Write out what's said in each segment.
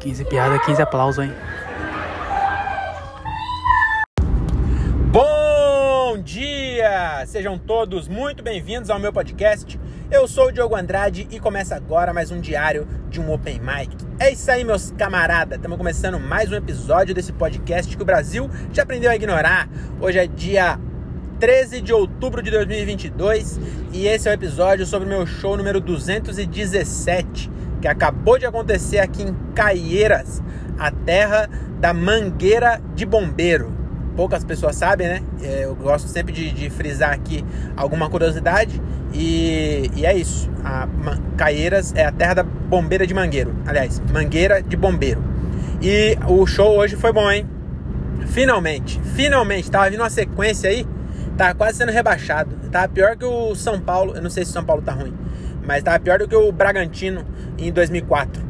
15 piadas, 15 aplausos, hein? Bom dia! Sejam todos muito bem-vindos ao meu podcast. Eu sou o Diogo Andrade e começa agora mais um diário de um Open Mic. É isso aí, meus camaradas. Estamos começando mais um episódio desse podcast que o Brasil já aprendeu a ignorar. Hoje é dia 13 de outubro de 2022 e esse é o episódio sobre o meu show número 217 que acabou de acontecer aqui em Caieiras, a terra da mangueira de bombeiro. Poucas pessoas sabem, né? É, eu gosto sempre de, de frisar aqui alguma curiosidade. E, e, é isso. A Caieiras é a terra da bombeira de mangueiro. Aliás, mangueira de bombeiro. E o show hoje foi bom, hein? Finalmente, finalmente. Tava vindo uma sequência aí. Tava quase sendo rebaixado. Tava pior que o São Paulo. Eu não sei se o São Paulo tá ruim mas tava pior do que o Bragantino em 2004.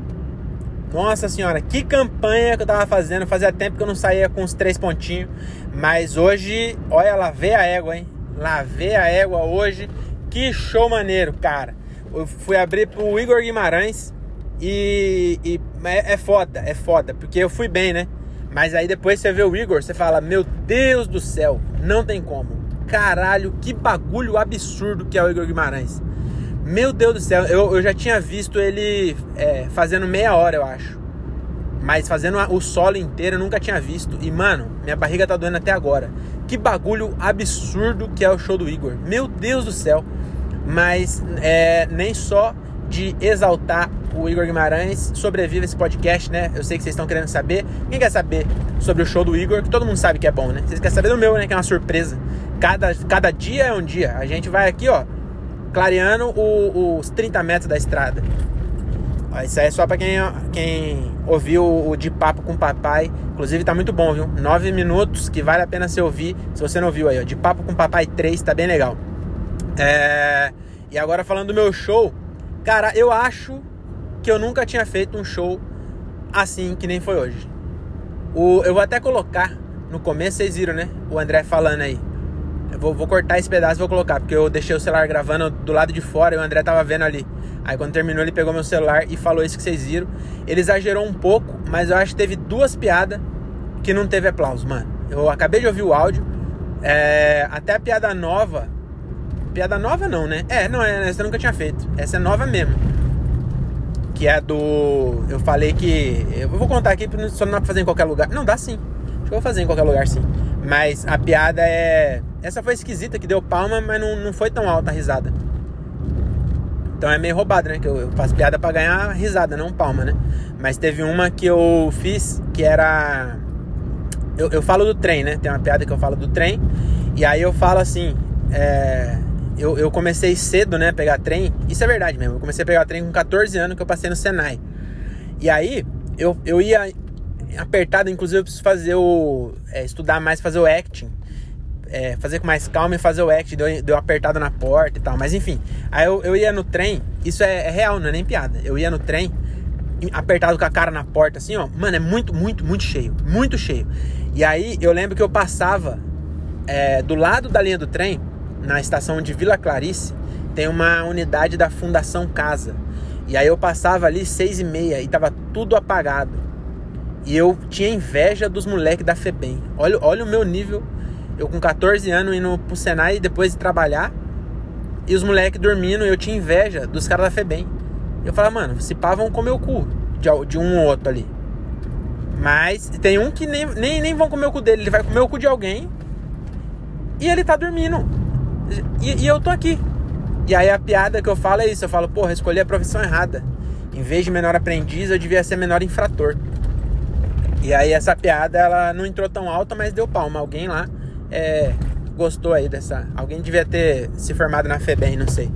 Nossa senhora, que campanha que eu tava fazendo. Fazia tempo que eu não saía com os três pontinhos. Mas hoje, olha, lavei a égua, hein? Lavei a égua hoje. Que show maneiro, cara. Eu fui abrir pro Igor Guimarães e, e é, é foda, é foda, porque eu fui bem, né? Mas aí depois você vê o Igor, você fala: Meu Deus do céu, não tem como. Caralho, que bagulho absurdo que é o Igor Guimarães. Meu Deus do céu, eu, eu já tinha visto ele é, fazendo meia hora, eu acho. Mas fazendo o solo inteiro eu nunca tinha visto. E, mano, minha barriga tá doendo até agora. Que bagulho absurdo que é o show do Igor. Meu Deus do céu. Mas é, nem só de exaltar o Igor Guimarães sobrevive esse podcast, né? Eu sei que vocês estão querendo saber. Quem quer saber sobre o show do Igor? Que todo mundo sabe que é bom, né? Vocês querem saber do meu, né? Que é uma surpresa. Cada, cada dia é um dia. A gente vai aqui, ó clareando o, os 30 metros da estrada. Isso aí é só pra quem, quem ouviu o De Papo com Papai. Inclusive tá muito bom, viu? 9 minutos que vale a pena você ouvir. Se você não ouviu aí, ó. De Papo com Papai 3, tá bem legal. É... E agora falando do meu show. Cara, eu acho que eu nunca tinha feito um show assim que nem foi hoje. O, eu vou até colocar no começo, vocês viram, né? O André falando aí. Vou, vou cortar esse pedaço e vou colocar, porque eu deixei o celular gravando do lado de fora e o André tava vendo ali. Aí quando terminou, ele pegou meu celular e falou isso que vocês viram. Ele exagerou um pouco, mas eu acho que teve duas piadas que não teve aplauso, mano. Eu acabei de ouvir o áudio. É, até a piada nova. Piada nova não, né? É, não, é, essa eu nunca tinha feito. Essa é nova mesmo. Que é do. Eu falei que. Eu vou contar aqui, só não dá pra fazer em qualquer lugar. Não, dá sim. Acho que eu vou fazer em qualquer lugar sim. Mas a piada é. Essa foi esquisita, que deu palma, mas não, não foi tão alta a risada. Então é meio roubado, né? Que eu, faço piada para ganhar risada, não palma, né? Mas teve uma que eu fiz que era. Eu, eu falo do trem, né? Tem uma piada que eu falo do trem. E aí eu falo assim. É... Eu, eu comecei cedo, né? Pegar trem. Isso é verdade mesmo. Eu comecei a pegar trem com 14 anos que eu passei no Senai. E aí eu, eu ia apertado, inclusive eu preciso fazer o. É, estudar mais, fazer o acting é, fazer com mais calma e fazer o act, deu, deu apertado na porta e tal. Mas enfim, aí eu, eu ia no trem, isso é, é, real, não é nem piada. Eu ia no trem, apertado com a cara na porta, assim, ó. Mano, é muito, muito, muito cheio. Muito cheio. E aí eu lembro que eu passava é, do lado da linha do trem, na estação de Vila Clarice, tem uma unidade da Fundação Casa. E aí eu passava ali seis e meia e tava tudo apagado. E eu tinha inveja dos moleques da FEBEM. Olha, olha o meu nível eu com 14 anos indo pro Senai depois de trabalhar. E os moleques dormindo, eu tinha inveja dos caras da FEBEM. Eu falava, mano, se pá, vão comer o cu de, de um ou outro ali. Mas tem um que nem, nem, nem vão comer o cu dele, ele vai comer o cu de alguém e ele tá dormindo. E, e, eu tô aqui. E aí a piada que eu falo é isso: eu falo, porra, escolhi a profissão errada. Em vez de menor aprendiz, eu devia ser menor infrator. E aí essa piada ela não entrou tão alta, mas deu palma. Alguém lá é, gostou aí dessa. Alguém devia ter se formado na FEBEM, não sei.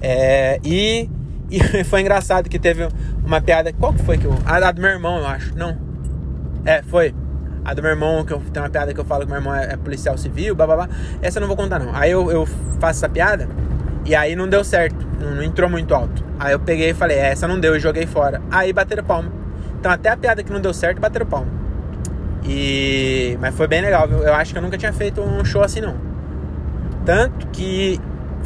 É, e, e foi engraçado que teve uma piada. Qual que foi que eu. A, a do meu irmão, eu acho. Não. É, foi. A do meu irmão, que eu, tem uma piada que eu falo que meu irmão é, é policial civil, blá blá blá. Essa eu não vou contar, não. Aí eu, eu faço essa piada e aí não deu certo. Não, não entrou muito alto. Aí eu peguei e falei, é, essa não deu, e joguei fora. Aí bateram palma. Então até a piada que não deu certo, bateram palma. E mas foi bem legal, viu? Eu acho que eu nunca tinha feito um show assim não. Tanto que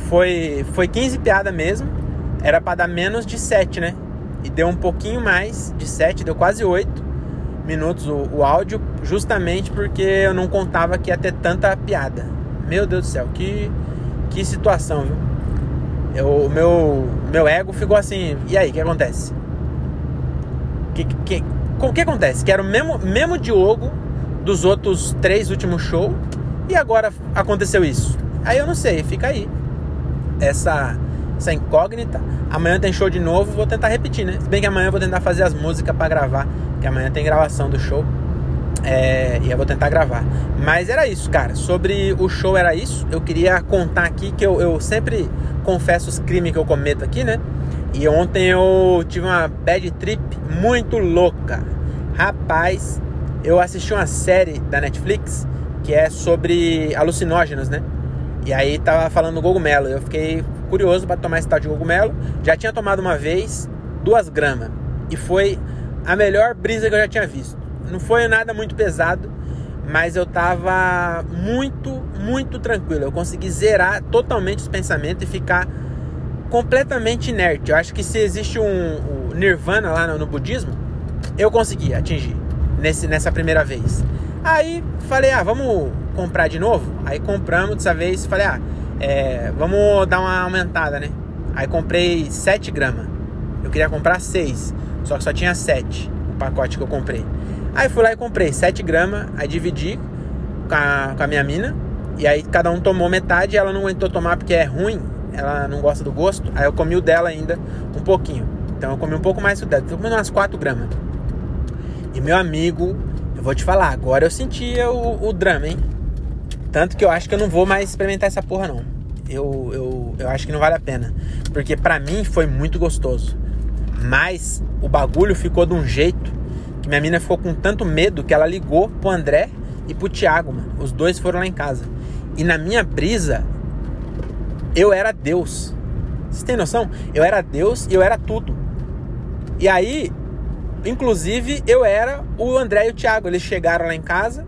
foi foi 15 piadas mesmo. Era para dar menos de 7, né? e deu um pouquinho mais de 7, deu quase 8 minutos o, o áudio, justamente porque eu não contava que ia ter tanta piada. Meu Deus do céu, que, que situação, viu? Eu, o meu, meu ego ficou assim, e aí, o que acontece? Que, que, que, que acontece? Que era o mesmo, mesmo Diogo dos outros três últimos shows, e agora aconteceu isso. Aí eu não sei, fica aí. Essa essa incógnita. Amanhã tem show de novo, vou tentar repetir, né? Se bem que amanhã eu vou tentar fazer as músicas para gravar, que amanhã tem gravação do show. É, e eu vou tentar gravar. Mas era isso, cara. Sobre o show era isso. Eu queria contar aqui que eu, eu sempre confesso os crimes que eu cometo aqui, né? E ontem eu tive uma bad trip muito louca. Rapaz, eu assisti uma série da Netflix que é sobre alucinógenos, né? E aí tava falando cogumelo. Eu fiquei curioso para tomar esse tal de cogumelo. Já tinha tomado uma vez, duas gramas. E foi a melhor brisa que eu já tinha visto. Não foi nada muito pesado, mas eu tava muito, muito tranquilo. Eu consegui zerar totalmente os pensamentos e ficar completamente inerte. Eu acho que se existe um, um nirvana lá no, no, budismo, eu consegui atingir nesse, nessa primeira vez. Aí falei, ah, vamos comprar de novo? Aí compramos dessa vez, falei, ah, é, vamos dar uma aumentada, né? Aí comprei 7 gramas. Eu queria comprar 6, só que só tinha 7 o pacote que eu comprei. Aí fui lá e comprei 7 gramas, aí dividi com a, com a minha mina. E aí cada um tomou metade, ela não aguentou tomar porque é ruim, ela não gosta do gosto. Aí eu comi o dela ainda um pouquinho. Então eu comi um pouco mais do dela, comi umas 4 gramas. E meu amigo, eu vou te falar, agora eu sentia o, o drama, hein? Tanto que eu acho que eu não vou mais experimentar essa porra, não. Eu, eu, eu acho que não vale a pena. Porque pra mim foi muito gostoso. Mas o bagulho ficou de um jeito que minha mina ficou com tanto medo que ela ligou pro André e pro Thiago, mano. Os dois foram lá em casa. E na minha brisa, eu era Deus. Vocês têm noção? Eu era Deus e eu era tudo. E aí, inclusive, eu era o André e o Thiago. Eles chegaram lá em casa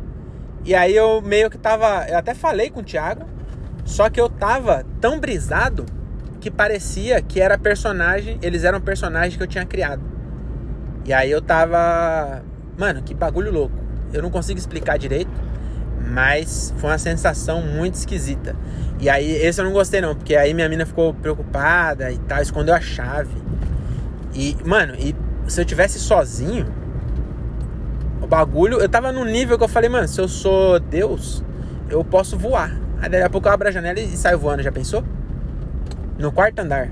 e aí eu meio que tava. Eu até falei com o Thiago, só que eu tava tão brisado que parecia que era personagem. Eles eram personagens que eu tinha criado. E aí eu tava. Mano, que bagulho louco. Eu não consigo explicar direito, mas foi uma sensação muito esquisita. E aí, esse eu não gostei não, porque aí minha mina ficou preocupada e tal, escondeu a chave. E, mano, e se eu tivesse sozinho, bagulho, eu tava num nível que eu falei, mano, se eu sou Deus, eu posso voar. Aí daqui a pouco eu abro a janela e saio voando, já pensou? No quarto andar.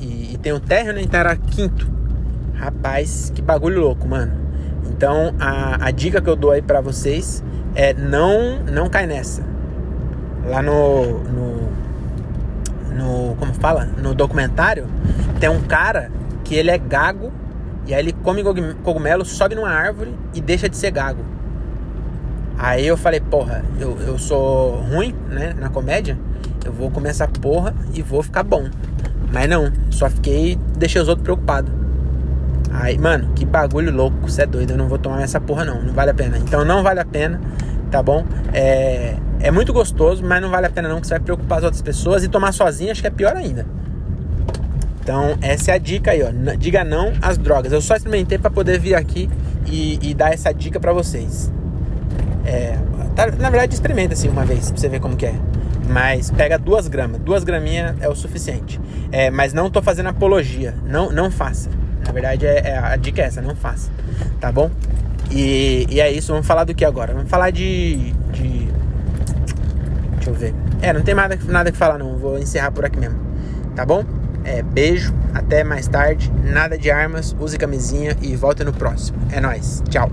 E, e tem um térreo, né? Então era quinto. Rapaz, que bagulho louco, mano. Então a, a dica que eu dou aí pra vocês é não, não cai nessa. Lá no, no, no. Como fala? No documentário, tem um cara que ele é gago e aí ele come cogumelo, sobe numa árvore e deixa de ser gago. Aí eu falei, porra, eu, eu sou ruim, né, na comédia. Eu vou essa porra e vou ficar bom. Mas não, só fiquei, deixei os outros preocupados. Aí, mano, que bagulho louco, você é doido, eu não vou tomar essa porra não, não vale a pena. Então não vale a pena, tá bom? É, é muito gostoso, mas não vale a pena não, que você vai preocupar as outras pessoas e tomar sozinho, acho que é pior ainda. Então, essa é a dica aí, ó. Diga não às drogas. Eu só experimentei para poder vir aqui e, e, dar essa dica para vocês. É, tá, na verdade, experimenta assim uma vez pra você ver como que é. Mas pega duas gramas. Duas graminhas é o suficiente. É, mas não tô fazendo apologia. Não, não faça. Na verdade, é, é, a dica é essa, não faça. Tá bom? E, e é isso. Vamos falar do que agora? Vamos falar de, de. Deixa eu ver. É, não tem nada, nada que falar, não. Vou encerrar por aqui mesmo. Tá bom? É, beijo, até mais tarde. Nada de armas, use camisinha e volte no próximo. É nóis. Tchau.